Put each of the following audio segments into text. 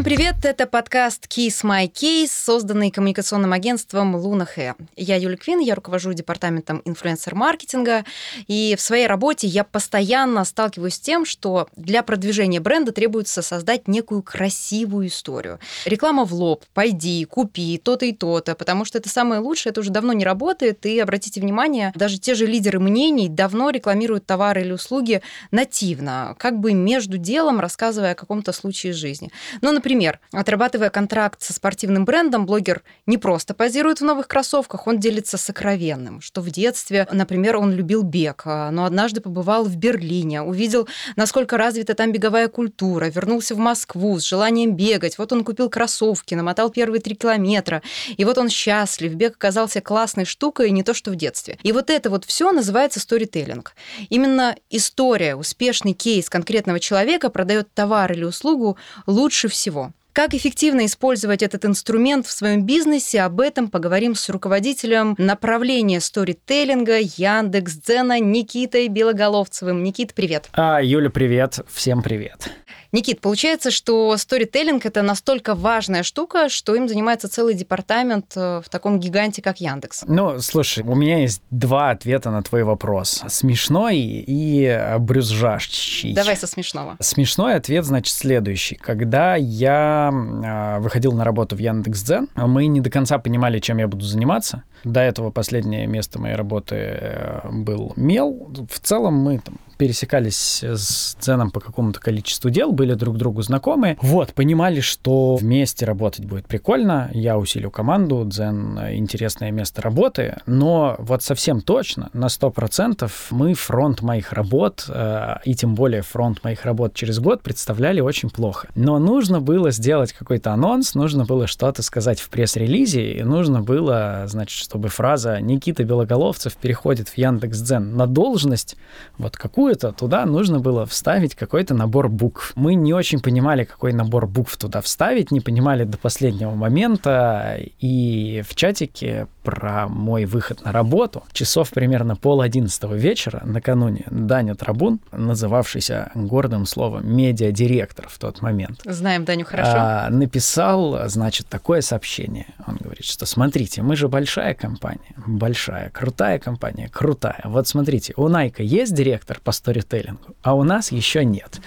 Всем привет! Это подкаст Kiss My Case, созданный коммуникационным агентством Луна Хэ. Я Юля Квин, я руковожу департаментом инфлюенсер-маркетинга, и в своей работе я постоянно сталкиваюсь с тем, что для продвижения бренда требуется создать некую красивую историю. Реклама в лоб, пойди, купи то-то и то-то, потому что это самое лучшее, это уже давно не работает, и обратите внимание, даже те же лидеры мнений давно рекламируют товары или услуги нативно, как бы между делом рассказывая о каком-то случае жизни. Ну, например, отрабатывая контракт со спортивным брендом, блогер не просто позирует в новых кроссовках, он делится сокровенным, что в детстве, например, он любил бег, а, но однажды побывал в Берлине, увидел, насколько развита там беговая культура, вернулся в Москву с желанием бегать. Вот он купил кроссовки, намотал первые три километра, и вот он счастлив, бег оказался классной штукой, не то что в детстве. И вот это вот все называется сторителлинг. Именно история, успешный кейс конкретного человека продает товар или услугу лучше всего. Как эффективно использовать этот инструмент в своем бизнесе, об этом поговорим с руководителем направления сторителлинга Яндекс.Дзена Никитой Белоголовцевым. Никит, привет. А, Юля, привет. Всем привет. Никит, получается, что сторителлинг это настолько важная штука, что им занимается целый департамент э, в таком гиганте, как Яндекс. Ну, слушай, у меня есть два ответа на твой вопрос. Смешной и брюзжащий. Давай со смешного. Смешной ответ, значит, следующий. Когда я а, выходил на работу в Яндекс.Дзен, мы не до конца понимали, чем я буду заниматься. До этого последнее место моей работы э, был Мел. В целом мы там пересекались с Дзеном по какому-то количеству дел, были друг другу знакомы. Вот, понимали, что вместе работать будет прикольно. Я усилю команду, Дзен — интересное место работы. Но вот совсем точно, на 100% мы фронт моих работ, э, и тем более фронт моих работ через год представляли очень плохо. Но нужно было сделать какой-то анонс, нужно было что-то сказать в пресс-релизе, и нужно было, значит, чтобы фраза «Никита Белоголовцев переходит в Яндекс.Дзен на должность», вот какую какую-то, туда нужно было вставить какой-то набор букв. Мы не очень понимали, какой набор букв туда вставить, не понимали до последнего момента, и в чатике про мой выход на работу часов примерно пол одиннадцатого вечера накануне Даня Трабун, называвшийся гордым словом медиадиректор в тот момент. Знаем Даню хорошо. А, написал, значит, такое сообщение. Он говорит, что смотрите, мы же большая компания, большая, крутая компания, крутая. Вот смотрите, у Найка есть директор по сторителлингу, а у нас еще нет.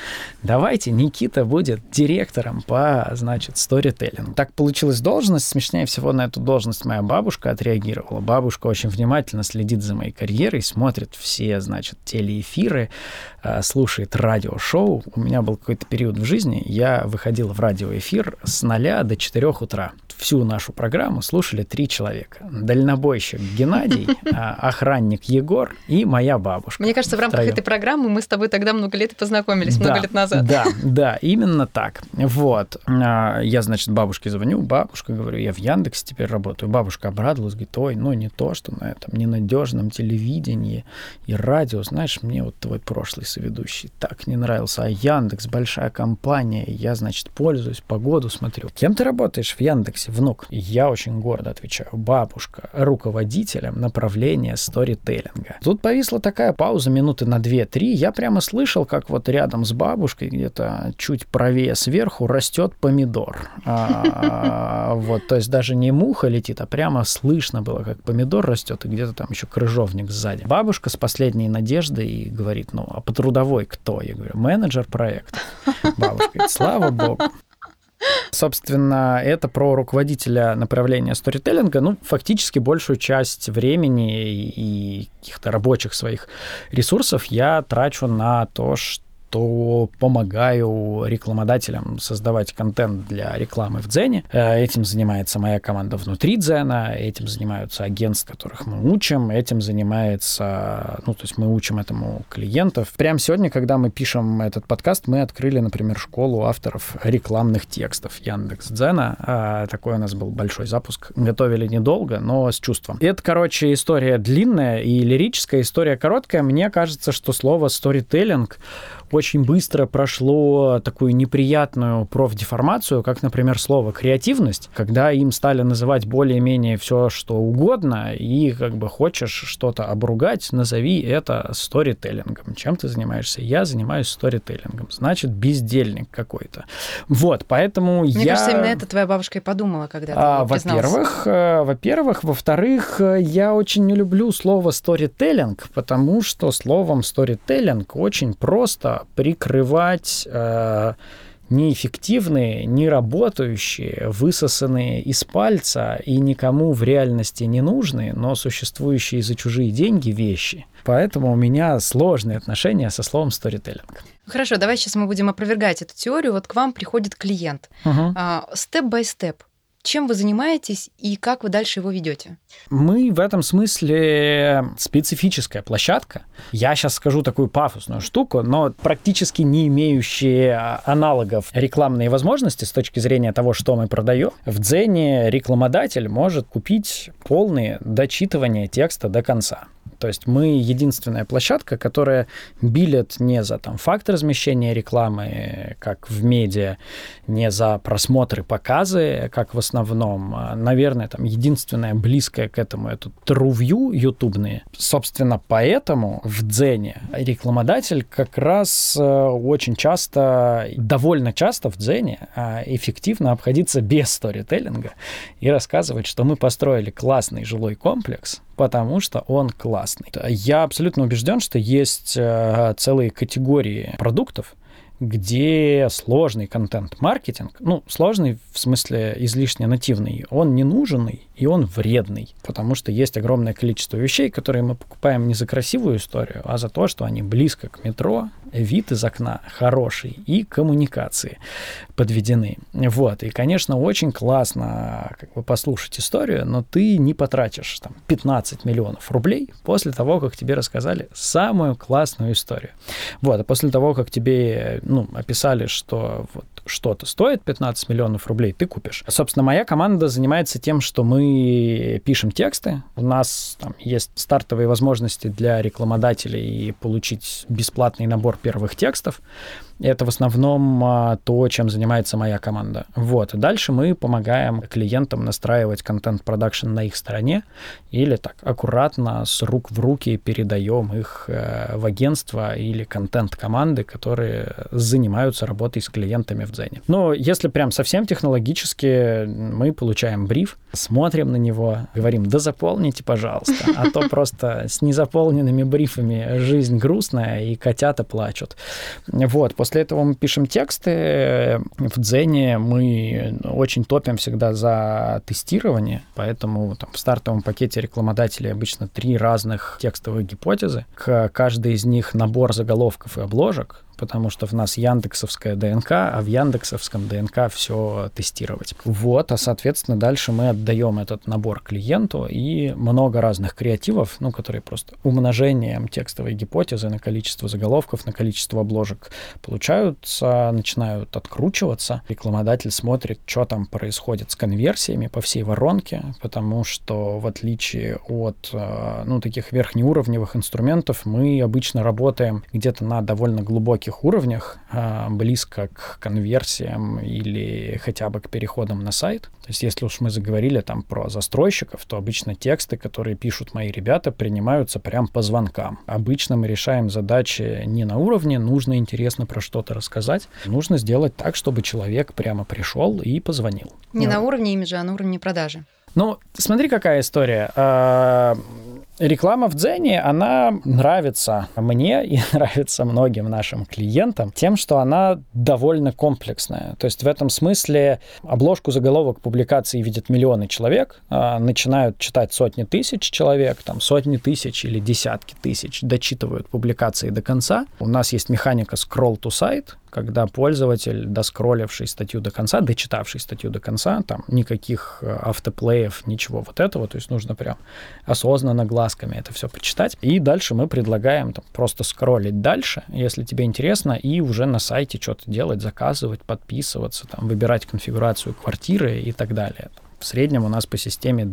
Давайте Никита будет директором по, значит, сторителлингу. Так получилась должность. Смешнее всего на эту должность моя бабушка отреагировала. Бабушка очень внимательно следит за моей карьерой, смотрит все, значит, телеэфиры, а, слушает радиошоу. У меня был какой-то период в жизни, я выходил в радиоэфир с 0 до 4 утра. Всю нашу программу слушали три человека. Дальнобойщик Геннадий, а, охранник Егор и моя бабушка. Мне кажется, в рамках этой программы мы с тобой тогда много лет и познакомились, много лет назад. Да, да, именно так. Вот. А, я, значит, бабушке звоню, бабушка, говорю, я в Яндексе теперь работаю. Бабушка обрадовалась, говорит, ой, ну не то, что на этом ненадежном телевидении и радио, знаешь, мне вот твой прошлый соведущий так не нравился, а Яндекс большая компания, я, значит, пользуюсь, погоду смотрю. Кем ты работаешь в Яндексе, внук? Я очень гордо отвечаю, бабушка, руководителем направления сторителлинга. Тут повисла такая пауза минуты на 2-3, я прямо слышал, как вот рядом с бабушкой, где-то чуть правее сверху, растет помидор. А, вот, то есть даже не муха летит, а прямо слышно было, как помидор растет, и где-то там еще крыжовник сзади. Бабушка с последней надеждой говорит, ну, а по трудовой кто? Я говорю, менеджер проекта. Бабушка говорит, слава богу. Собственно, это про руководителя направления сторителлинга. Ну, фактически большую часть времени и каких-то рабочих своих ресурсов я трачу на то, что то помогаю рекламодателям создавать контент для рекламы в Дзене. Э, этим занимается моя команда внутри Дзена, этим занимаются агентства, которых мы учим, этим занимается, ну, то есть мы учим этому клиентов. Прямо сегодня, когда мы пишем этот подкаст, мы открыли, например, школу авторов рекламных текстов Яндекс Дзена. А, такой у нас был большой запуск. Готовили недолго, но с чувством. Это, короче, история длинная и лирическая, история короткая. Мне кажется, что слово storytelling очень быстро прошло такую неприятную профдеформацию, как, например, слово «креативность», когда им стали называть более-менее все, что угодно, и как бы хочешь что-то обругать, назови это сторителлингом. Чем ты занимаешься? Я занимаюсь сторителлингом. Значит, бездельник какой-то. Вот, поэтому Мне я... кажется, именно это твоя бабушка и подумала, когда ты А, во-первых, э, во-первых, во-вторых, э, я очень не люблю слово сторителлинг, потому что словом сторителлинг очень просто прикрывать э, неэффективные, не работающие, высосанные из пальца и никому в реальности не нужные, но существующие за чужие деньги вещи. Поэтому у меня сложные отношения со словом сторителлинг. Хорошо, давай сейчас мы будем опровергать эту теорию. Вот к вам приходит клиент. Step by step. Чем вы занимаетесь и как вы дальше его ведете? Мы в этом смысле специфическая площадка. Я сейчас скажу такую пафосную штуку, но практически не имеющие аналогов рекламные возможности с точки зрения того, что мы продаем. В Дзене рекламодатель может купить полные дочитывания текста до конца. То есть мы единственная площадка, которая билет не за там, факт размещения рекламы, как в медиа, не за просмотры, показы, как в основном. А, Наверное, там единственное близкое к этому это трувью ютубные. Собственно, поэтому в Дзене рекламодатель как раз э, очень часто, довольно часто в Дзене а, эффективно обходиться без сторителлинга и рассказывать, что мы построили классный жилой комплекс, потому что он классный. Я абсолютно убежден, что есть э, целые категории продуктов, где сложный контент-маркетинг, ну, сложный в смысле излишне нативный, он ненужный и он вредный, потому что есть огромное количество вещей, которые мы покупаем не за красивую историю, а за то, что они близко к метро, вид из окна хороший и коммуникации подведены. Вот, и, конечно, очень классно как бы послушать историю, но ты не потратишь там 15 миллионов рублей после того, как тебе рассказали самую классную историю. Вот, а после того, как тебе ну, описали, что вот что-то стоит 15 миллионов рублей, ты купишь. Собственно, моя команда занимается тем, что мы пишем тексты. У нас там есть стартовые возможности для рекламодателей получить бесплатный набор первых текстов. Это в основном а, то, чем занимается моя команда. Вот. Дальше мы помогаем клиентам настраивать контент-продакшн на их стороне или так аккуратно с рук в руки передаем их э, в агентство или контент-команды, которые занимаются работой с клиентами в Дзене. Но если прям совсем технологически, мы получаем бриф, смотрим на него, говорим, да заполните, пожалуйста, а то просто с незаполненными брифами жизнь грустная, и котята плачут. Вот, после этого мы пишем тексты. В Дзене мы очень топим всегда за тестирование, поэтому там, в стартовом пакете рекламодателей обычно три разных текстовых гипотезы. К каждой из них набор заголовков и обложек, потому что в нас яндексовская ДНК, а в яндексовском ДНК все тестировать. Вот, а соответственно дальше мы отдаем этот набор клиенту и много разных креативов, ну, которые просто умножением текстовой гипотезы на количество заголовков, на количество обложек получаются, начинают откручиваться. Рекламодатель смотрит, что там происходит с конверсиями по всей воронке, потому что в отличие от, ну, таких верхнеуровневых инструментов, мы обычно работаем где-то на довольно глубоких высоких уровнях, а, близко к конверсиям или хотя бы к переходам на сайт. То есть если уж мы заговорили там про застройщиков, то обычно тексты, которые пишут мои ребята, принимаются прям по звонкам. Обычно мы решаем задачи не на уровне, нужно интересно про что-то рассказать. Нужно сделать так, чтобы человек прямо пришел и позвонил. Не на уровне имиджа, а на уровне продажи. Ну, смотри, какая история. Реклама в Дзене, она нравится мне и нравится многим нашим клиентам тем, что она довольно комплексная. То есть в этом смысле обложку заголовок публикации видят миллионы человек, а, начинают читать сотни тысяч человек, там сотни тысяч или десятки тысяч дочитывают публикации до конца. У нас есть механика scroll to site, когда пользователь, доскролливший статью до конца, дочитавший статью до конца, там никаких э, автоплеев, ничего вот этого, то есть нужно прям осознанно глазками это все почитать. И дальше мы предлагаем там, просто скроллить дальше, если тебе интересно, и уже на сайте что-то делать, заказывать, подписываться, там, выбирать конфигурацию квартиры и так далее В среднем у нас по системе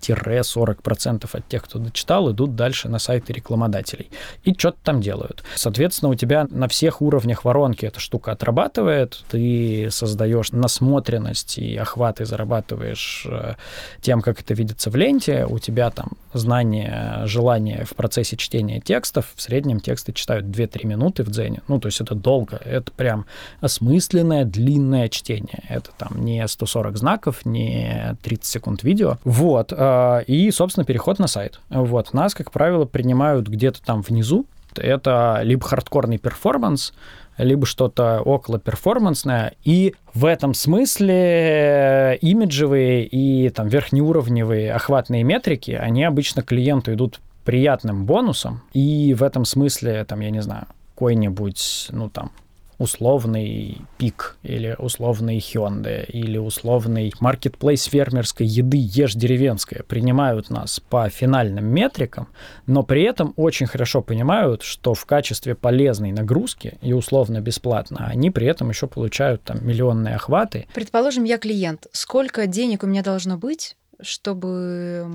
20-40% от тех, кто дочитал, идут дальше на сайты рекламодателей. И что-то там делают. Соответственно, у тебя на всех уровнях воронки эта штука отрабатывает. Ты создаешь насмотренность и охват, и зарабатываешь э, тем, как это видится в ленте. У тебя там знание, желание в процессе чтения текстов. В среднем тексты читают 2-3 минуты в Дзене. Ну, то есть это долго. Это прям осмысленное, длинное чтение. Это там не 140 знаков, не 30 секунд видео. Вот. А, и, собственно, переход на сайт. Вот. Нас, как правило, принимают где-то там внизу. Это либо хардкорный перформанс, либо что-то около перформансное. И в этом смысле имиджевые и там верхнеуровневые охватные метрики, они обычно клиенту идут приятным бонусом. И в этом смысле, там, я не знаю, какой-нибудь, ну там, условный пик или условный Hyundai или условный маркетплейс фермерской еды ешь деревенская принимают нас по финальным метрикам, но при этом очень хорошо понимают, что в качестве полезной нагрузки и условно бесплатно они при этом еще получают там миллионные охваты. Предположим, я клиент. Сколько денег у меня должно быть, чтобы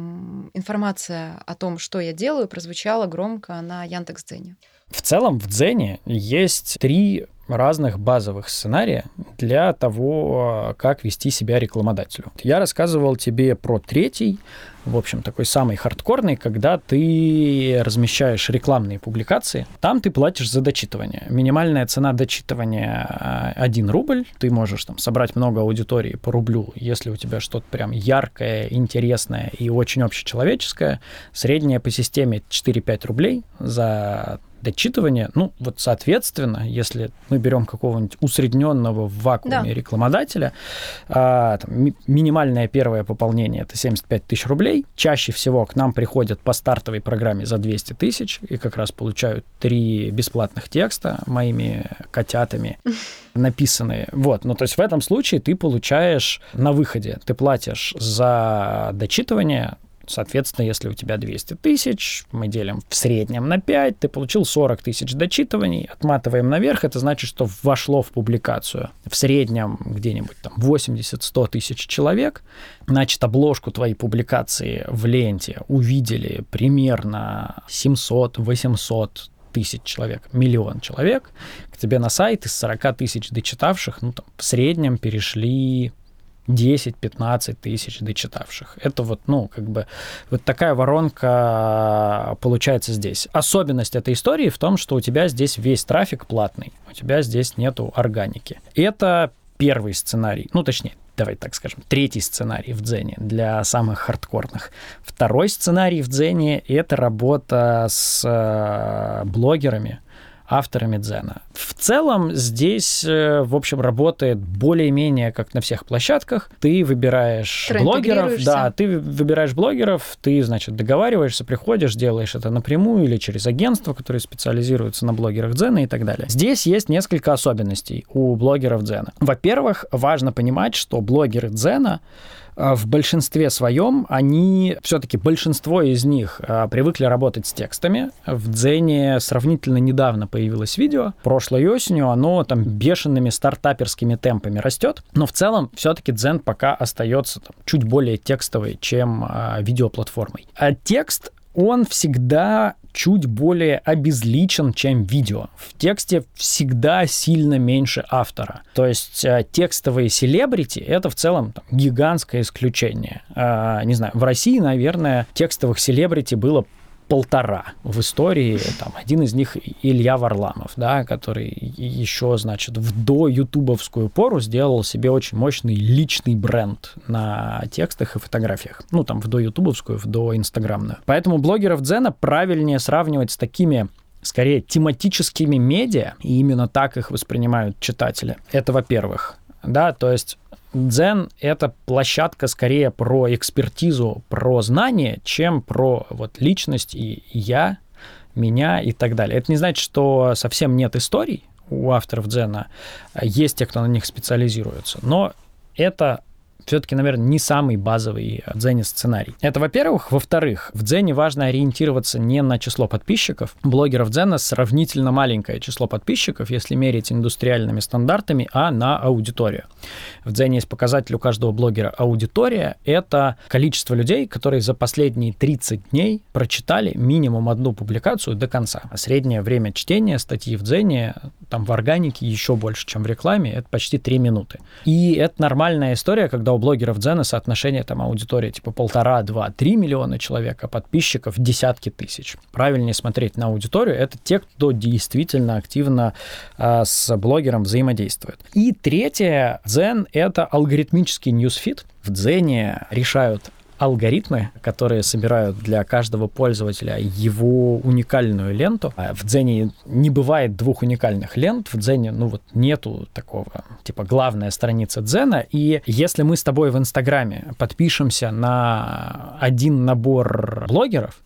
информация о том, что я делаю, прозвучала громко на Яндекс.Дзене? В целом в Дзене есть три разных базовых сценария для того, как вести себя рекламодателю. Я рассказывал тебе про третий, в общем, такой самый хардкорный, когда ты размещаешь рекламные публикации. Там ты платишь за дочитывание. Минимальная цена дочитывания 1 рубль. Ты можешь там собрать много аудитории по рублю, если у тебя что-то прям яркое, интересное и очень общечеловеческое. Средняя по системе 4-5 рублей за дочитывание, ну, вот, соответственно, если мы берем какого-нибудь усредненного в вакууме да. рекламодателя, а, там, ми- минимальное первое пополнение это 75 тысяч рублей. Чаще всего к нам приходят по стартовой программе за 200 тысяч и как раз получают три бесплатных текста моими котятами написанные. Вот, ну, то есть в этом случае ты получаешь на выходе, ты платишь за дочитывание Соответственно, если у тебя 200 тысяч, мы делим в среднем на 5, ты получил 40 тысяч дочитываний, отматываем наверх, это значит, что вошло в публикацию. В среднем где-нибудь там 80-100 тысяч человек, значит, обложку твоей публикации в ленте увидели примерно 700-800 тысяч человек, миллион человек, к тебе на сайт из 40 тысяч дочитавших, ну, там, в среднем перешли 10-15 тысяч дочитавших. Это вот, ну, как бы, вот такая воронка получается здесь. Особенность этой истории в том, что у тебя здесь весь трафик платный, у тебя здесь нету органики. Это первый сценарий, ну, точнее, давай так скажем, третий сценарий в Дзене для самых хардкорных. Второй сценарий в Дзене — это работа с э, блогерами, авторами дзена. В целом здесь, э, в общем, работает более-менее как на всех площадках. Ты выбираешь блогеров, да, ты выбираешь блогеров, ты, значит, договариваешься, приходишь, делаешь это напрямую или через агентство, которое специализируется на блогерах дзена и так далее. Здесь есть несколько особенностей у блогеров дзена. Во-первых, важно понимать, что блогеры дзена а, в большинстве своем они, все-таки большинство из них а, привыкли работать с текстами. В Дзене сравнительно недавно появилось видео. Прошлой осенью оно там бешеными стартаперскими темпами растет. Но в целом все-таки Дзен пока остается там, чуть более текстовый, чем а, видеоплатформой. А текст он всегда чуть более обезличен, чем видео. В тексте всегда сильно меньше автора. То есть э, текстовые селебрити — это в целом там, гигантское исключение. А, не знаю, в России, наверное, текстовых селебрити было полтора в истории. Там, один из них Илья Варламов, да, который еще, значит, в до ютубовскую пору сделал себе очень мощный личный бренд на текстах и фотографиях. Ну, там, в до ютубовскую, в до инстаграмную. Поэтому блогеров Дзена правильнее сравнивать с такими скорее тематическими медиа, и именно так их воспринимают читатели. Это во-первых. Да, то есть Дзен — это площадка скорее про экспертизу, про знание, чем про вот личность и я, меня и так далее. Это не значит, что совсем нет историй у авторов Дзена. Есть те, кто на них специализируется. Но это все-таки, наверное, не самый базовый в Дзене сценарий. Это, во-первых. Во-вторых, в Дзене важно ориентироваться не на число подписчиков. Блогеров Дзена сравнительно маленькое число подписчиков, если мерить индустриальными стандартами, а на аудиторию. В Дзене есть показатель у каждого блогера аудитория. Это количество людей, которые за последние 30 дней прочитали минимум одну публикацию до конца. А среднее время чтения статьи в Дзене там в органике еще больше, чем в рекламе, это почти 3 минуты. И это нормальная история, когда у блогеров Дзена соотношение там аудитории типа полтора, два, три миллиона человек, а подписчиков десятки тысяч. Правильнее смотреть на аудиторию, это те, кто действительно активно э, с блогером взаимодействует. И третье, Дзен — это алгоритмический ньюсфит. В Дзене решают алгоритмы, которые собирают для каждого пользователя его уникальную ленту. А в Дзене не бывает двух уникальных лент. В Дзене, ну вот, нету такого, типа, главная страница Дзена. И если мы с тобой в Инстаграме подпишемся на один набор блогеров,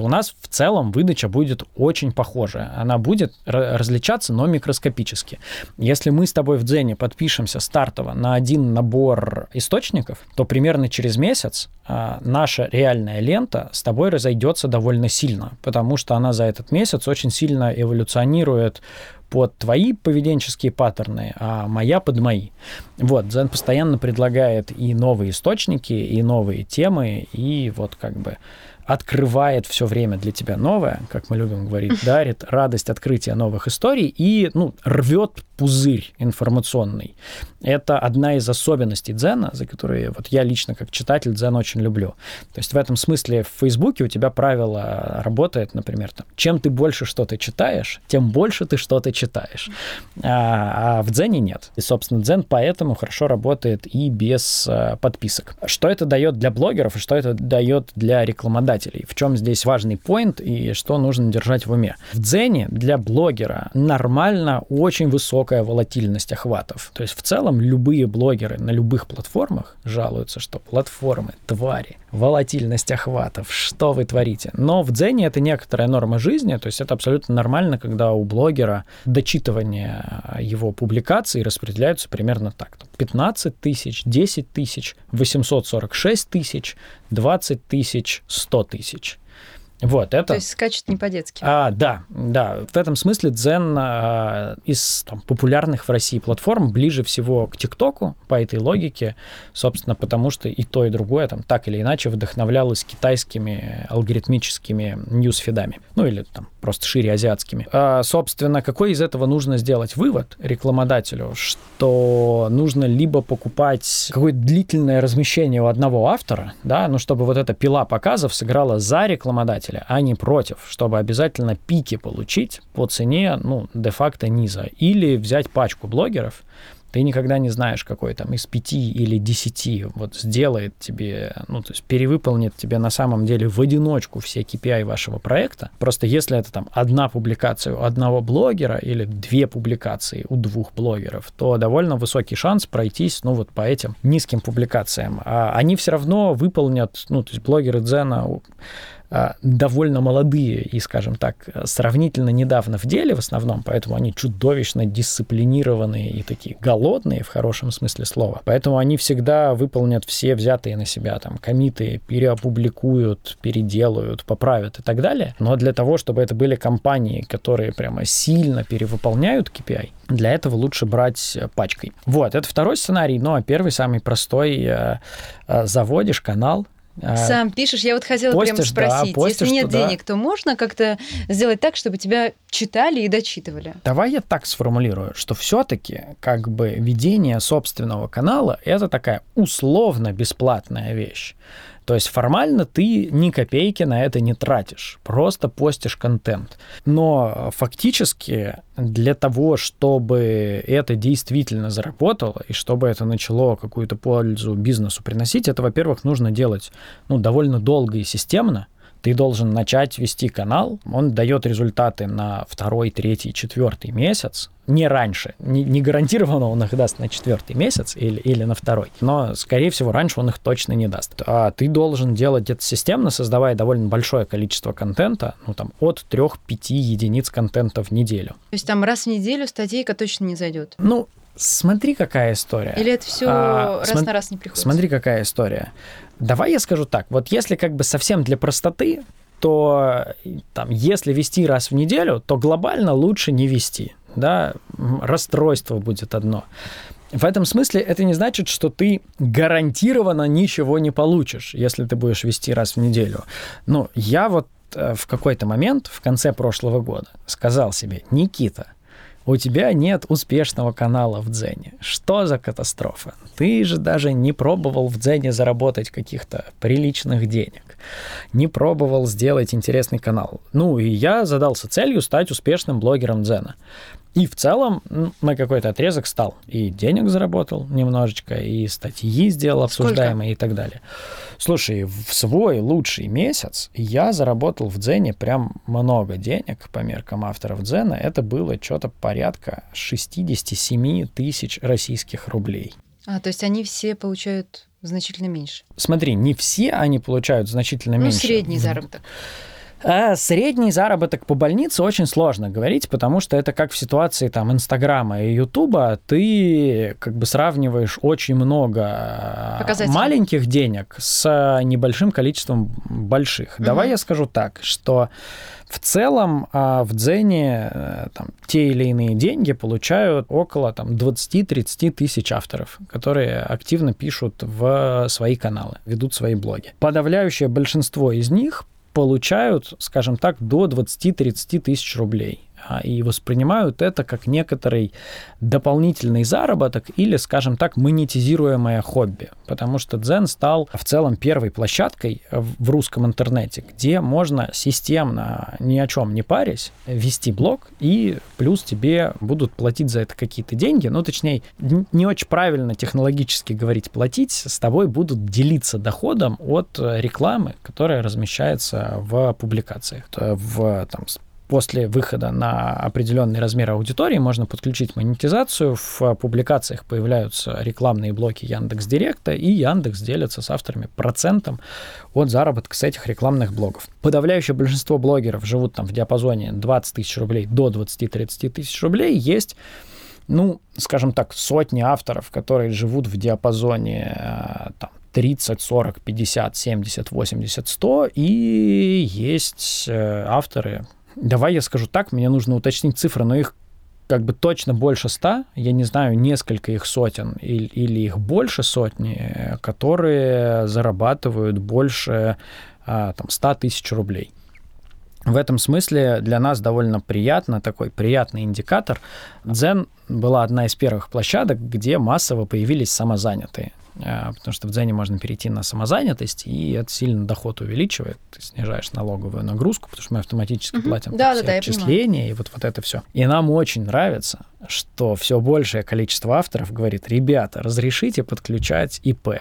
то у нас в целом выдача будет очень похожая. Она будет различаться, но микроскопически. Если мы с тобой в Дзене подпишемся стартово на один набор источников, то примерно через месяц а, наша реальная лента с тобой разойдется довольно сильно, потому что она за этот месяц очень сильно эволюционирует под твои поведенческие паттерны, а моя под мои. Вот, Дзен постоянно предлагает и новые источники, и новые темы, и вот как бы открывает все время для тебя новое, как мы любим говорить, дарит радость открытия новых историй и ну, рвет пузырь информационный. Это одна из особенностей дзена, за которые вот я лично как читатель дзен очень люблю. То есть в этом смысле в Фейсбуке у тебя правило работает, например, там, чем ты больше что-то читаешь, тем больше ты что-то читаешь. А, а в дзене нет. И, собственно, дзен поэтому хорошо работает и без а, подписок. Что это дает для блогеров и что это дает для рекламодателей? Показателей. В чем здесь важный поинт и что нужно держать в уме? В Дзене для блогера нормально очень высокая волатильность охватов. То есть в целом любые блогеры на любых платформах жалуются, что платформы, твари, волатильность охватов, что вы творите. Но в Дзене это некоторая норма жизни, то есть это абсолютно нормально, когда у блогера дочитывание его публикаций распределяются примерно так. 15 тысяч, 10 тысяч, 846 тысяч, 20 тысяч, 100 тысяч. Вот, это... То есть скачет не по-детски. А, да, да. В этом смысле Дзен а, из там, популярных в России платформ ближе всего к ТикТоку по этой логике, собственно, потому что и то, и другое там так или иначе вдохновлялось китайскими алгоритмическими ньюсфидами. Ну или там просто шире азиатскими. А, собственно, какой из этого нужно сделать вывод рекламодателю, что нужно либо покупать какое-то длительное размещение у одного автора, да, ну чтобы вот эта пила показов сыграла за рекламодателя, пользователя, а не против, чтобы обязательно пики получить по цене, ну, де-факто низа. Или взять пачку блогеров, ты никогда не знаешь, какой там из пяти или десяти вот сделает тебе, ну, то есть перевыполнит тебе на самом деле в одиночку все KPI вашего проекта. Просто если это там одна публикация у одного блогера или две публикации у двух блогеров, то довольно высокий шанс пройтись, ну, вот по этим низким публикациям. А они все равно выполнят, ну, то есть блогеры Дзена довольно молодые и, скажем так, сравнительно недавно в деле в основном, поэтому они чудовищно дисциплинированные и такие голодные в хорошем смысле слова. Поэтому они всегда выполнят все взятые на себя там комиты, переопубликуют, переделают, поправят и так далее. Но для того, чтобы это были компании, которые прямо сильно перевыполняют KPI, для этого лучше брать пачкой. Вот, это второй сценарий, ну а первый, самый простой, э, э, заводишь канал, Сам пишешь. Я вот хотела постишь, прямо спросить, да, постишь, если нет туда. денег, то можно как-то сделать так, чтобы тебя читали и дочитывали? Давай я так сформулирую, что все-таки как бы ведение собственного канала это такая условно бесплатная вещь. То есть формально ты ни копейки на это не тратишь, просто постишь контент. Но фактически для того, чтобы это действительно заработало и чтобы это начало какую-то пользу бизнесу приносить, это, во-первых, нужно делать ну, довольно долго и системно, ты должен начать вести канал, он дает результаты на второй, третий, четвертый месяц, не раньше. Не, не гарантированно он их даст на четвертый месяц или, или на второй, но, скорее всего, раньше он их точно не даст. А ты должен делать это системно, создавая довольно большое количество контента, ну, там, от 3-5 единиц контента в неделю. То есть там раз в неделю статейка точно не зайдет? Ну, Смотри, какая история. Или это все а, раз см... на раз не приходит? Смотри, какая история. Давай я скажу так. Вот если как бы совсем для простоты, то там, если вести раз в неделю, то глобально лучше не вести. Да? Расстройство будет одно. В этом смысле это не значит, что ты гарантированно ничего не получишь, если ты будешь вести раз в неделю. Но я вот э, в какой-то момент в конце прошлого года сказал себе, Никита, у тебя нет успешного канала в Дзене. Что за катастрофа? Ты же даже не пробовал в Дзене заработать каких-то приличных денег. Не пробовал сделать интересный канал. Ну, и я задался целью стать успешным блогером Дзена. И в целом на какой-то отрезок стал. И денег заработал немножечко, и статьи сделал обсуждаемые Сколько? и так далее. Слушай, в свой лучший месяц я заработал в Дзене прям много денег по меркам авторов Дзена. Это было что-то порядка 67 тысяч российских рублей. А, то есть они все получают значительно меньше? Смотри, не все они получают значительно ну, меньше. Ну, средний заработок. Средний заработок по больнице очень сложно говорить, потому что это как в ситуации там Инстаграма и Ютуба, ты как бы сравниваешь очень много маленьких денег с небольшим количеством больших. Угу. Давай я скажу так, что в целом а, в Дзене э, там, те или иные деньги получают около там, 20-30 тысяч авторов, которые активно пишут в свои каналы, ведут свои блоги. Подавляющее большинство из них получают, скажем так, до 20-30 тысяч рублей. А, и воспринимают это как некоторый дополнительный заработок или, скажем так, монетизируемое хобби. Потому что Дзен стал в целом первой площадкой в русском интернете, где можно системно, ни о чем не парясь, вести блог, и плюс тебе будут платить за это какие-то деньги. Ну, точнее, не очень правильно технологически говорить платить, с тобой будут делиться доходом от рекламы, которая размещается в публикациях, в там, после выхода на определенный размер аудитории можно подключить монетизацию. В публикациях появляются рекламные блоки Яндекс Директа, и Яндекс делится с авторами процентом от заработка с этих рекламных блогов. Подавляющее большинство блогеров живут там в диапазоне 20 тысяч рублей до 20-30 тысяч рублей. Есть ну, скажем так, сотни авторов, которые живут в диапазоне э, там, 30, 40, 50, 70, 80, 100, и есть э, авторы, Давай я скажу так, мне нужно уточнить цифры, но их как бы точно больше ста, я не знаю, несколько их сотен или, или их больше сотни, которые зарабатывают больше а, там, 100 тысяч рублей. В этом смысле для нас довольно приятно, такой приятный индикатор. Дзен была одна из первых площадок, где массово появились самозанятые. А, потому что в Дзене можно перейти на самозанятость, и это сильно доход увеличивает. Ты снижаешь налоговую нагрузку, потому что мы автоматически угу. платим да, все да, отчисления и вот, вот это все. И нам очень нравится, что все большее количество авторов говорит, ребята, разрешите подключать ИП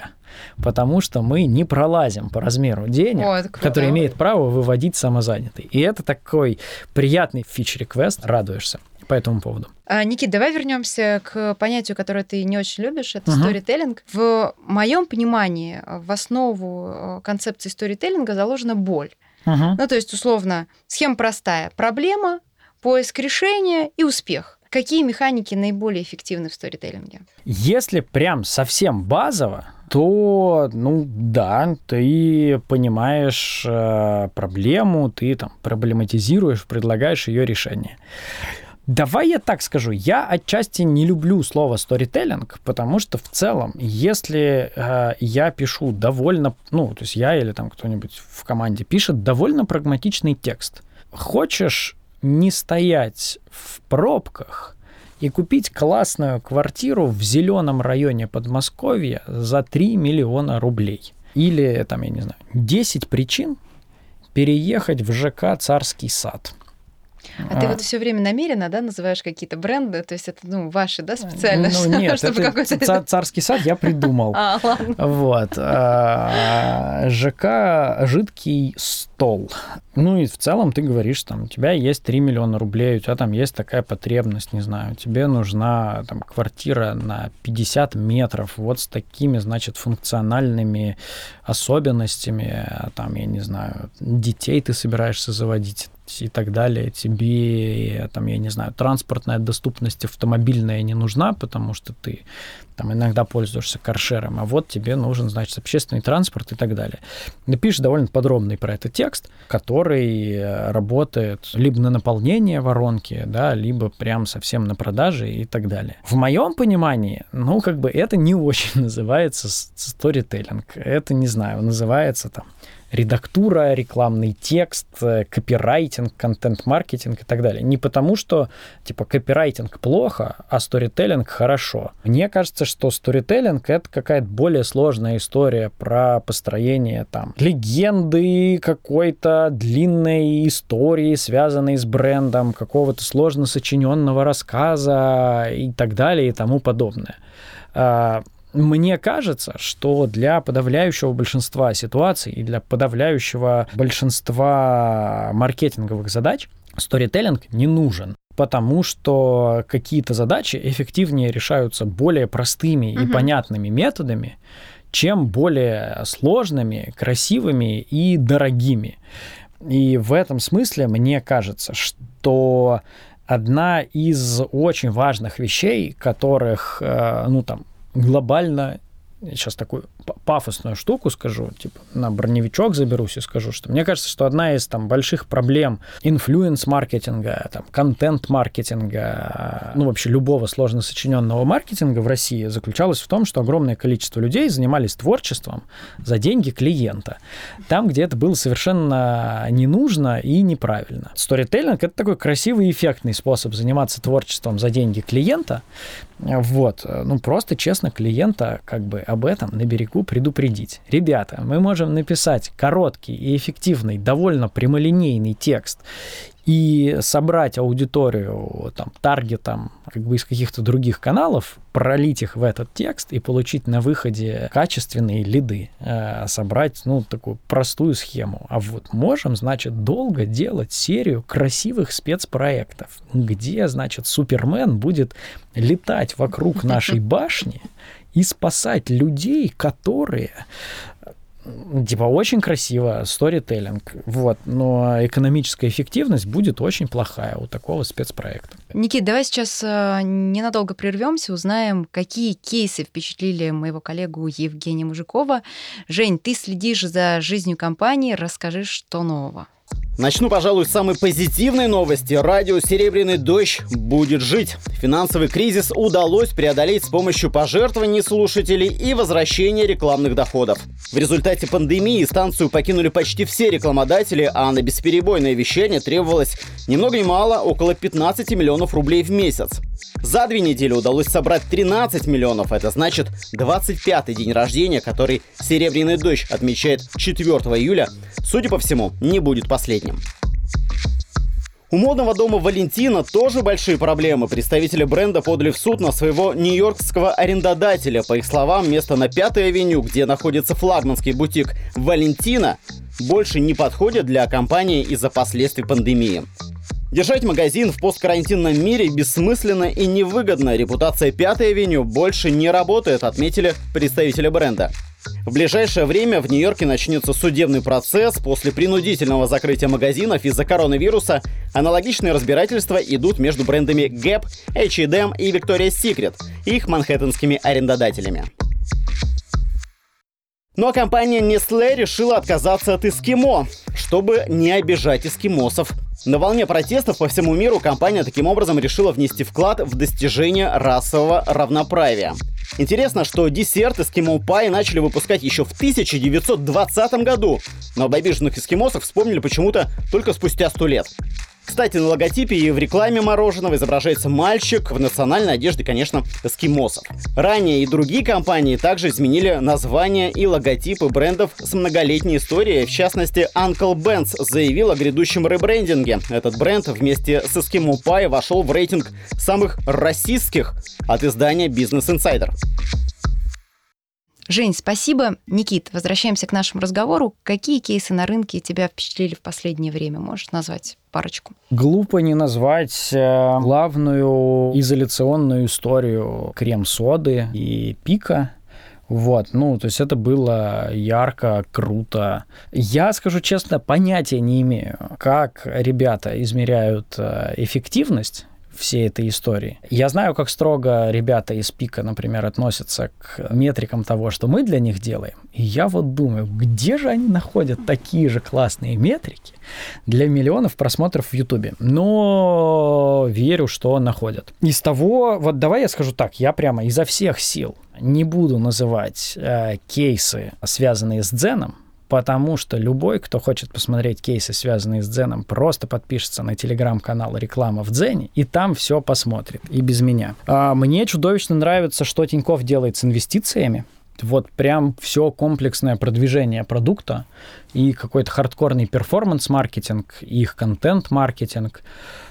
потому что мы не пролазим по размеру денег, О, который имеет право выводить самозанятый. И это такой приятный фич-реквест, радуешься по этому поводу. А, Никит, давай вернемся к понятию, которое ты не очень любишь, это uh-huh. сторителлинг. В моем понимании в основу э, концепции сторителлинга заложена боль. Uh-huh. Ну, то есть, условно, схема простая. Проблема, поиск решения и успех. Какие механики наиболее эффективны в сторителлинге? Если прям совсем базово, то, ну да, ты понимаешь э, проблему, ты там проблематизируешь, предлагаешь ее решение. Давай я так скажу, я отчасти не люблю слово storytelling, потому что в целом, если э, я пишу довольно, ну, то есть я или там кто-нибудь в команде пишет довольно прагматичный текст, хочешь не стоять в пробках и купить классную квартиру в зеленом районе Подмосковья за 3 миллиона рублей. Или, там, я не знаю, 10 причин переехать в ЖК «Царский сад». А, а ты вот все время намеренно, да, называешь какие-то бренды, то есть это, ну, ваши, да, специально? Ну, нет, чтобы это царский сад я придумал. А, ладно. Вот. А, ЖК «Жидкий стол». Ну и в целом ты говоришь, там, у тебя есть 3 миллиона рублей, у тебя там есть такая потребность, не знаю, тебе нужна там квартира на 50 метров, вот с такими, значит, функциональными особенностями, там, я не знаю, детей ты собираешься заводить, и так далее, тебе, там, я не знаю, транспортная доступность автомобильная не нужна, потому что ты там иногда пользуешься каршером, а вот тебе нужен, значит, общественный транспорт и так далее. Напишешь довольно подробный про это текст, который э, работает либо на наполнение воронки, да, либо прям совсем на продаже и так далее. В моем понимании, ну, как бы это не очень называется сторителлинг. Это, не знаю, называется там редактура, рекламный текст, э, копирайтинг, контент-маркетинг и так далее. Не потому, что, типа, копирайтинг плохо, а сторителлинг хорошо. Мне кажется, что сторителлинг — это какая-то более сложная история про построение там легенды какой-то длинной истории, связанной с брендом, какого-то сложно сочиненного рассказа и так далее и тому подобное а, мне кажется, что для подавляющего большинства ситуаций и для подавляющего большинства маркетинговых задач сторителлинг не нужен потому что какие-то задачи эффективнее решаются более простыми угу. и понятными методами, чем более сложными, красивыми и дорогими. И в этом смысле мне кажется, что одна из очень важных вещей, которых, э, ну там, глобально сейчас такую пафосную штуку скажу, типа на броневичок заберусь и скажу, что мне кажется, что одна из там больших проблем инфлюенс-маркетинга, там, контент-маркетинга, ну вообще любого сложно сочиненного маркетинга в России заключалась в том, что огромное количество людей занимались творчеством за деньги клиента. Там, где это было совершенно не нужно и неправильно. Сторителлинг — это такой красивый эффектный способ заниматься творчеством за деньги клиента, вот, ну просто честно клиента как бы об этом на берегу предупредить. Ребята, мы можем написать короткий и эффективный, довольно прямолинейный текст и собрать аудиторию там, таргетом как бы из каких-то других каналов, пролить их в этот текст и получить на выходе качественные лиды, э, собрать, ну, такую простую схему. А вот можем, значит, долго делать серию красивых спецпроектов, где, значит, Супермен будет летать вокруг нашей башни и спасать людей, которые типа очень красиво, сторителлинг, вот, но экономическая эффективность будет очень плохая у такого спецпроекта. Никит, давай сейчас э, ненадолго прервемся, узнаем, какие кейсы впечатлили моего коллегу Евгения Мужикова. Жень, ты следишь за жизнью компании, расскажи, что нового. Начну, пожалуй, с самой позитивной новости. Радио «Серебряный дождь» будет жить. Финансовый кризис удалось преодолеть с помощью пожертвований слушателей и возвращения рекламных доходов. В результате пандемии станцию покинули почти все рекламодатели, а на бесперебойное вещание требовалось ни много ни мало около 15 миллионов рублей в месяц. За две недели удалось собрать 13 миллионов. Это значит 25-й день рождения, который «Серебряный дождь» отмечает 4 июля, судя по всему, не будет последним. У модного дома Валентина тоже большие проблемы. Представители бренда подали в суд на своего нью-йоркского арендодателя. По их словам, место на Пятой авеню, где находится флагманский бутик Валентина, больше не подходит для компании из-за последствий пандемии. Держать магазин в посткарантинном мире бессмысленно и невыгодно. Репутация Пятой авеню больше не работает, отметили представители бренда. В ближайшее время в Нью-Йорке начнется судебный процесс. После принудительного закрытия магазинов из-за коронавируса аналогичные разбирательства идут между брендами Gap, H&M и Victoria's Secret их манхэттенскими арендодателями. А компания Nestle решила отказаться от эскимо, чтобы не обижать эскимосов. На волне протестов по всему миру компания таким образом решила внести вклад в достижение расового равноправия. Интересно, что десерт эскимо пай начали выпускать еще в 1920 году, но об обиженных эскимосах вспомнили почему-то только спустя сто лет. Кстати, на логотипе и в рекламе мороженого изображается мальчик в национальной одежде, конечно, эскимосов. Ранее и другие компании также изменили названия и логотипы брендов с многолетней историей. В частности, Uncle Ben's заявил о грядущем ребрендинге. Этот бренд вместе с Эскимо Пай вошел в рейтинг самых российских от издания Business Insider. Жень, спасибо. Никит, возвращаемся к нашему разговору. Какие кейсы на рынке тебя впечатлили в последнее время? Можешь назвать парочку? Глупо не назвать э, главную изоляционную историю крем-соды и пика Вот, ну, то есть это было ярко, круто. Я, скажу честно, понятия не имею, как ребята измеряют э, эффективность всей этой истории. Я знаю, как строго ребята из Пика, например, относятся к метрикам того, что мы для них делаем. И я вот думаю, где же они находят такие же классные метрики для миллионов просмотров в Ютубе? Но верю, что находят. Из того, вот давай я скажу так, я прямо изо всех сил не буду называть э, кейсы, связанные с дзеном, потому что любой, кто хочет посмотреть кейсы, связанные с Дзеном, просто подпишется на телеграм-канал «Реклама в Дзене», и там все посмотрит, и без меня. А мне чудовищно нравится, что Тиньков делает с инвестициями. Вот прям все комплексное продвижение продукта и какой-то хардкорный перформанс-маркетинг, и их контент-маркетинг.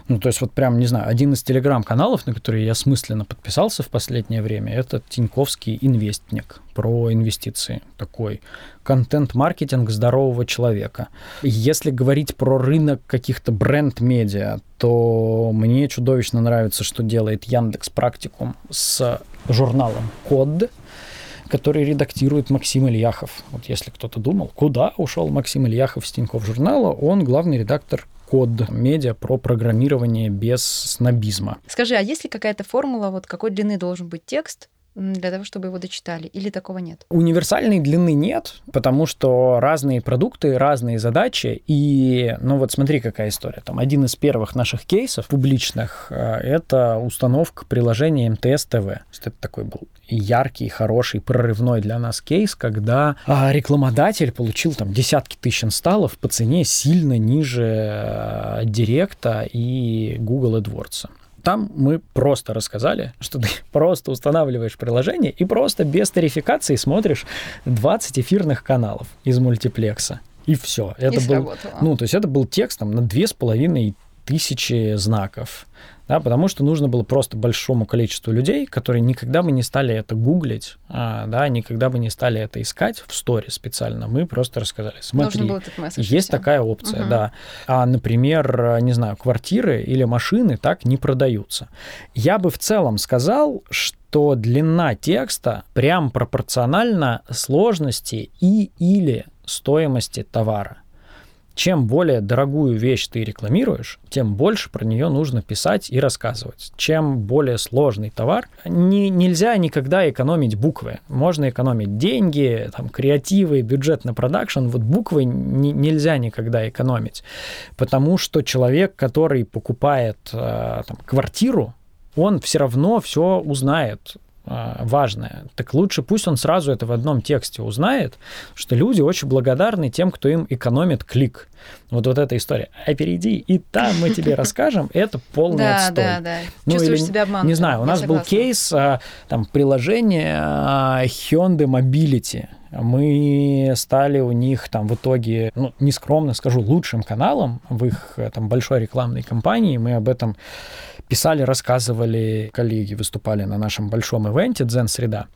Ну, то есть вот прям, не знаю, один из телеграм-каналов, на который я смысленно подписался в последнее время, это Тиньковский инвестник про инвестиции. Такой контент-маркетинг здорового человека. Если говорить про рынок каких-то бренд-медиа, то мне чудовищно нравится, что делает Яндекс Практикум с журналом Код, который редактирует Максим Ильяхов. Вот если кто-то думал, куда ушел Максим Ильяхов с Тинькофф журнала, он главный редактор код медиа про программирование без снобизма. Скажи, а есть ли какая-то формула, вот какой длины должен быть текст, для того, чтобы его дочитали? Или такого нет? Универсальной длины нет, потому что разные продукты, разные задачи. И, ну вот смотри, какая история. Там один из первых наших кейсов публичных э, — это установка приложения МТС ТВ. Это такой был яркий, хороший, прорывной для нас кейс, когда а, рекламодатель получил там десятки тысяч инсталлов по цене сильно ниже а, Директа и Google AdWords. Там мы просто рассказали, что ты просто устанавливаешь приложение и просто без тарификации смотришь 20 эфирных каналов из мультиплекса. И все. Это и был, ну, то есть это был текст там, на две с половиной тысячи знаков да, потому что нужно было просто большому количеству людей, которые никогда бы не стали это гуглить, а, да, никогда бы не стали это искать в сторе специально. Мы просто рассказали, смотри, есть такая опция, угу. да. А, например, не знаю, квартиры или машины так не продаются. Я бы в целом сказал, что длина текста прям пропорциональна сложности и или стоимости товара чем более дорогую вещь ты рекламируешь, тем больше про нее нужно писать и рассказывать. Чем более сложный товар, не, нельзя никогда экономить буквы. Можно экономить деньги, там, креативы, бюджет на продакшн. Вот буквы не, нельзя никогда экономить. Потому что человек, который покупает э, там, квартиру, он все равно все узнает важное. Так лучше пусть он сразу это в одном тексте узнает, что люди очень благодарны тем, кто им экономит клик. Вот вот эта история. А перейди, и там мы тебе расскажем, это полный да, отстой. Да, да, ну, Чувствуешь себя обманутым. Не знаю, у нас был кейс, а, там, приложение а, Hyundai Mobility. Мы стали у них там в итоге, ну, нескромно скажу, лучшим каналом в их там большой рекламной кампании. Мы об этом писали, рассказывали, коллеги выступали на нашем большом ивенте «Дзен Среда»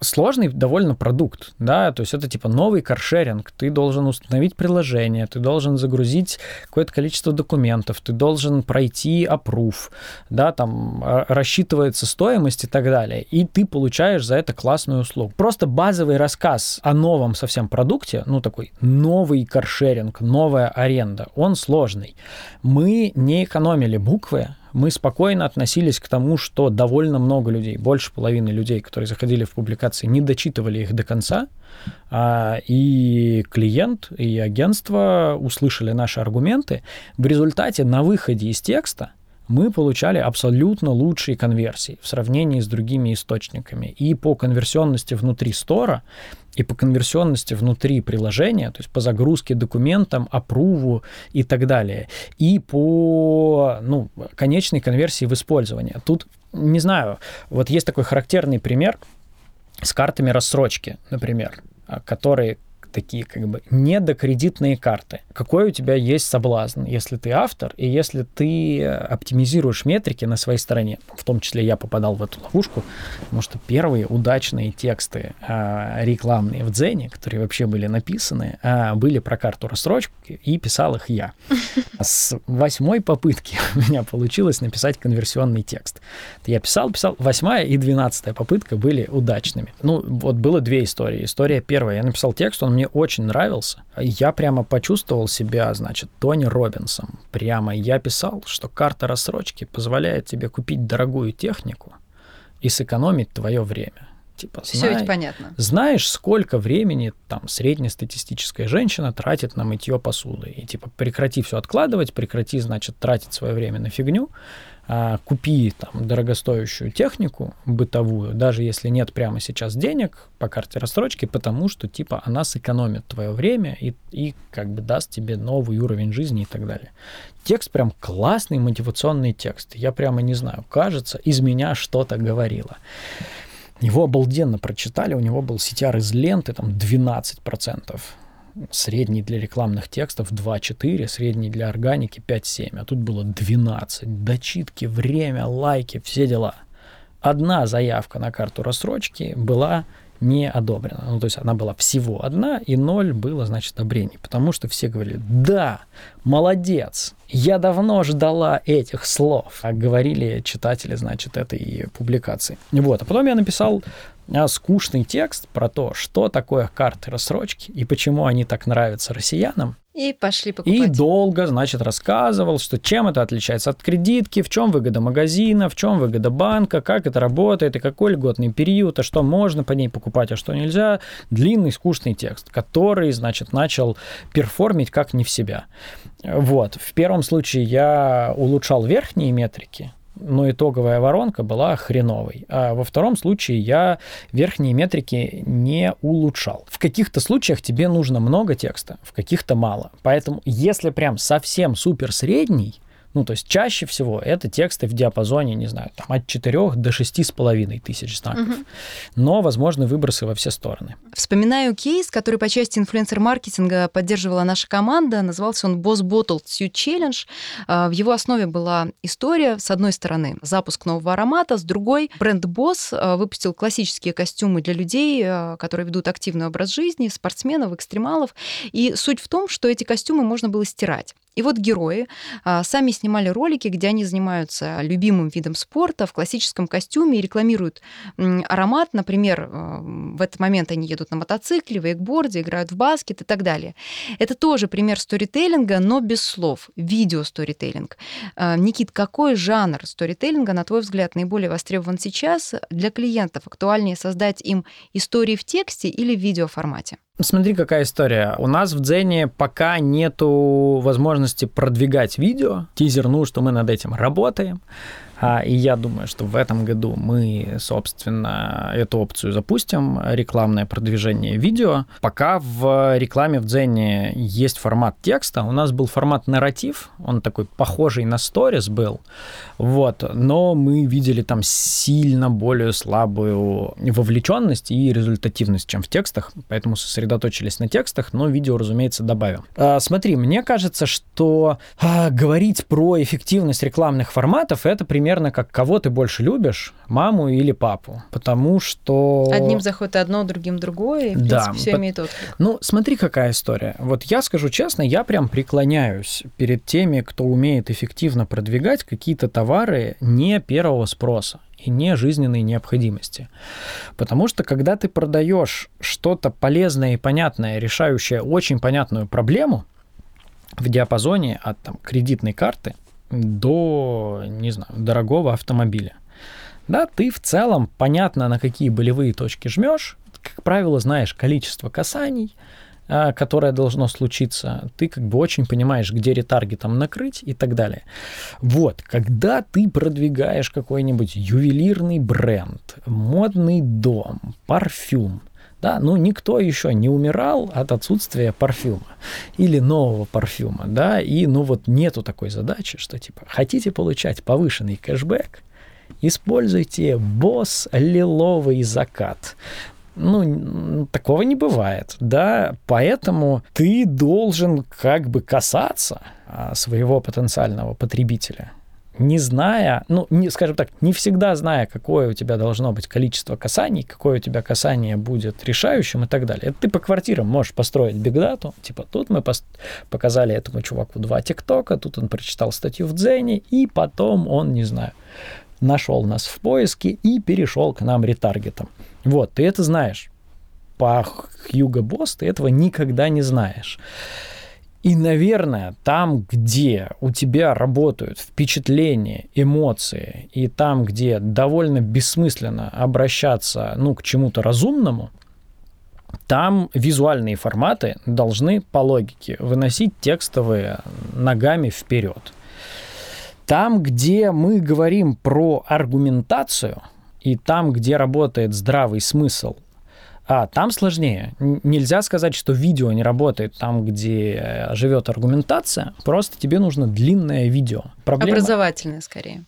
сложный довольно продукт, да, то есть это типа новый каршеринг, ты должен установить приложение, ты должен загрузить какое-то количество документов, ты должен пройти опруф, да, там а, рассчитывается стоимость и так далее, и ты получаешь за это классную услугу. Просто базовый рассказ о новом совсем продукте, ну такой новый каршеринг, новая аренда, он сложный. Мы не экономили буквы, мы спокойно относились к тому, что довольно много людей, больше половины людей, которые заходили в публикации, не дочитывали их до конца, а, и клиент, и агентство услышали наши аргументы. В результате на выходе из текста мы получали абсолютно лучшие конверсии в сравнении с другими источниками. И по конверсионности внутри стора, и по конверсионности внутри приложения, то есть по загрузке документам, опруву и так далее, и по ну, конечной конверсии в использовании. Тут, не знаю, вот есть такой характерный пример с картами рассрочки, например, которые такие как бы недокредитные карты. Какой у тебя есть соблазн, если ты автор и если ты оптимизируешь метрики на своей стороне. В том числе я попадал в эту ловушку, потому что первые удачные тексты э, рекламные в Дзене, которые вообще были написаны, э, были про карту рассрочки, и писал их я. С восьмой попытки у меня получилось написать конверсионный текст. Я писал, писал, восьмая и двенадцатая попытка были удачными. Ну, вот было две истории. История первая. Я написал текст, он мне очень нравился. Я прямо почувствовал себя, значит, Тони Робинсом. Прямо я писал, что карта рассрочки позволяет тебе купить дорогую технику и сэкономить твое время. Типа, Все ведь понятно. Знаешь, сколько времени там среднестатистическая женщина тратит на мытье посуды. И типа прекрати все откладывать, прекрати, значит, тратить свое время на фигню, а, купи там дорогостоящую технику бытовую, даже если нет прямо сейчас денег по карте рассрочки, потому что типа она сэкономит твое время и, и как бы даст тебе новый уровень жизни и так далее. Текст прям классный мотивационный текст. Я прямо не знаю, кажется, из меня что-то говорило. Его обалденно прочитали, у него был CTR из ленты, там 12% средний для рекламных текстов 2-4, средний для органики 5-7, а тут было 12. Дочитки, время, лайки, все дела. Одна заявка на карту рассрочки была не одобрена. Ну, то есть она была всего одна, и ноль было, значит, одобрений. Потому что все говорили, да, молодец, я давно ждала этих слов. А говорили читатели, значит, этой публикации. Вот. А потом я написал скучный текст про то, что такое карты рассрочки и почему они так нравятся россиянам. И пошли покупать. И долго, значит, рассказывал, что чем это отличается от кредитки, в чем выгода магазина, в чем выгода банка, как это работает, и какой льготный период, а что можно по ней покупать, а что нельзя. Длинный, скучный текст, который, значит, начал перформить как не в себя. Вот. В первом случае я улучшал верхние метрики, но итоговая воронка была хреновой. А во втором случае я верхние метрики не улучшал. В каких-то случаях тебе нужно много текста, в каких-то мало. Поэтому если прям совсем супер средний, ну, то есть чаще всего это тексты в диапазоне, не знаю, там от 4 до 6,5 тысяч знаков. Угу. Но возможны выбросы во все стороны. Вспоминаю кейс, который по части инфлюенсер-маркетинга поддерживала наша команда. Назывался он Boss Bottle Suit Challenge. А, в его основе была история, с одной стороны, запуск нового аромата, с другой бренд Boss а, выпустил классические костюмы для людей, а, которые ведут активный образ жизни, спортсменов, экстремалов. И суть в том, что эти костюмы можно было стирать. И вот герои а, сами снимали ролики, где они занимаются любимым видом спорта в классическом костюме и рекламируют м, аромат. Например, э, в этот момент они едут на мотоцикле, вейкборде, играют в баскет и так далее. Это тоже пример сторителлинга, но без слов. Видео-сторителлинг. Э, Никит, какой жанр сторителлинга, на твой взгляд, наиболее востребован сейчас для клиентов? Актуальнее создать им истории в тексте или в видеоформате? Смотри, какая история. У нас в Дзене пока нету возможности продвигать видео. Тизер, ну, что мы над этим работаем. А, и я думаю, что в этом году мы, собственно, эту опцию запустим, рекламное продвижение видео. Пока в рекламе в Дзене есть формат текста, у нас был формат нарратив, он такой похожий на сторис был, вот, но мы видели там сильно более слабую вовлеченность и результативность, чем в текстах, поэтому сосредоточились на текстах, но видео, разумеется, добавим. А, смотри, мне кажется, что а, говорить про эффективность рекламных форматов это примерно примерно как кого ты больше любишь, маму или папу, потому что... Одним заходит одно, другим другое, и, в да, принципе, все по... имеет отклик. Ну, смотри, какая история. Вот я скажу честно, я прям преклоняюсь перед теми, кто умеет эффективно продвигать какие-то товары не первого спроса и не жизненной необходимости. Потому что когда ты продаешь что-то полезное и понятное, решающее очень понятную проблему в диапазоне от там, кредитной карты, до, не знаю, дорогого автомобиля. Да, ты в целом понятно, на какие болевые точки жмешь, как правило, знаешь количество касаний, а, которое должно случиться, ты как бы очень понимаешь, где ретаргетом накрыть и так далее. Вот, когда ты продвигаешь какой-нибудь ювелирный бренд, модный дом, парфюм, да, ну никто еще не умирал от отсутствия парфюма или нового парфюма, да, и ну вот нету такой задачи, что типа хотите получать повышенный кэшбэк, используйте босс лиловый закат. Ну, такого не бывает, да, поэтому ты должен как бы касаться а, своего потенциального потребителя не зная, ну, не, скажем так, не всегда зная, какое у тебя должно быть количество касаний, какое у тебя касание будет решающим и так далее. Это ты по квартирам можешь построить бигдату, типа тут мы пос- показали этому чуваку два тиктока, тут он прочитал статью в Дзене, и потом он, не знаю, нашел нас в поиске и перешел к нам ретаргетом. Вот, ты это знаешь. По Хьюго Босс ты этого никогда не знаешь. И, наверное, там, где у тебя работают впечатления, эмоции, и там, где довольно бессмысленно обращаться ну, к чему-то разумному, там визуальные форматы должны по логике выносить текстовые ногами вперед. Там, где мы говорим про аргументацию, и там, где работает здравый смысл а, там сложнее. Нельзя сказать, что видео не работает там, где э, живет аргументация. Просто тебе нужно длинное видео. Проблема... Образовательное, скорее.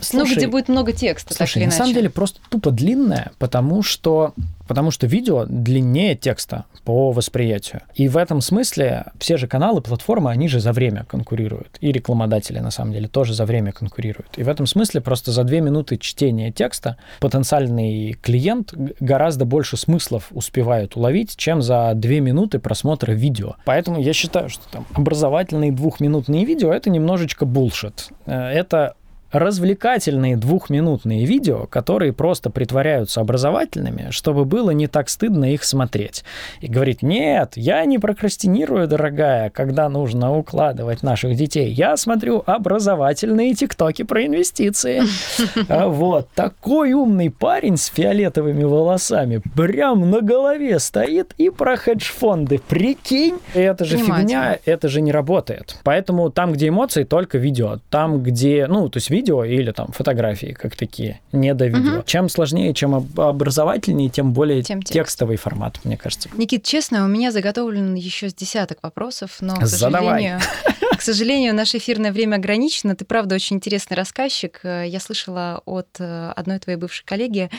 Слушай, ну, где будет много текста, слушай, на самом деле просто тупо длинное, потому что потому что видео длиннее текста по восприятию. И в этом смысле все же каналы, платформы, они же за время конкурируют. И рекламодатели, на самом деле, тоже за время конкурируют. И в этом смысле просто за две минуты чтения текста потенциальный клиент гораздо больше смыслов успевает уловить, чем за две минуты просмотра видео. Поэтому я считаю, что там образовательные двухминутные видео — это немножечко булшит. Э, это развлекательные двухминутные видео, которые просто притворяются образовательными, чтобы было не так стыдно их смотреть. И говорит, нет, я не прокрастинирую, дорогая, когда нужно укладывать наших детей. Я смотрю образовательные тиктоки про инвестиции. А вот, такой умный парень с фиолетовыми волосами прям на голове стоит и про хедж-фонды. Прикинь, это же фигня, это же не работает. Поэтому там, где эмоции, только видео. Там, где, ну, то есть видео или там фотографии как такие, не до видео. Угу. Чем сложнее, чем образовательнее, тем более тем текстовый текст. формат, мне кажется. Никит, честно, у меня заготовлен еще с десяток вопросов, но, к сожалению, к сожалению, наше эфирное время ограничено. Ты, правда, очень интересный рассказчик. Я слышала от э, одной твоей бывшей коллеги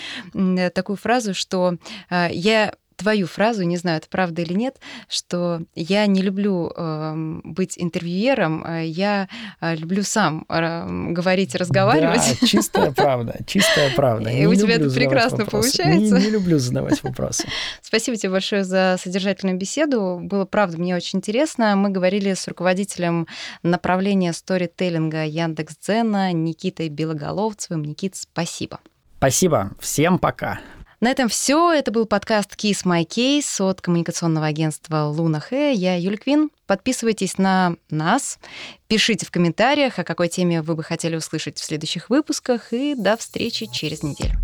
такую фразу, что э, я твою фразу, не знаю, это правда или нет, что я не люблю э, быть интервьюером, а я э, люблю сам э, говорить, разговаривать. Да, чистая правда, чистая правда. И у тебя это прекрасно получается. Не, не люблю задавать вопросы. Спасибо тебе большое за содержательную беседу. Было, правда, мне очень интересно. Мы говорили с руководителем направления сторителлинга Яндекс.Дзена Никитой Белоголовцевым. Никит, спасибо. Спасибо. Всем пока. На этом все. Это был подкаст Kiss My Case от коммуникационного агентства Луна Хэ. Я Юль Квин. Подписывайтесь на нас, пишите в комментариях, о какой теме вы бы хотели услышать в следующих выпусках, и до встречи через неделю.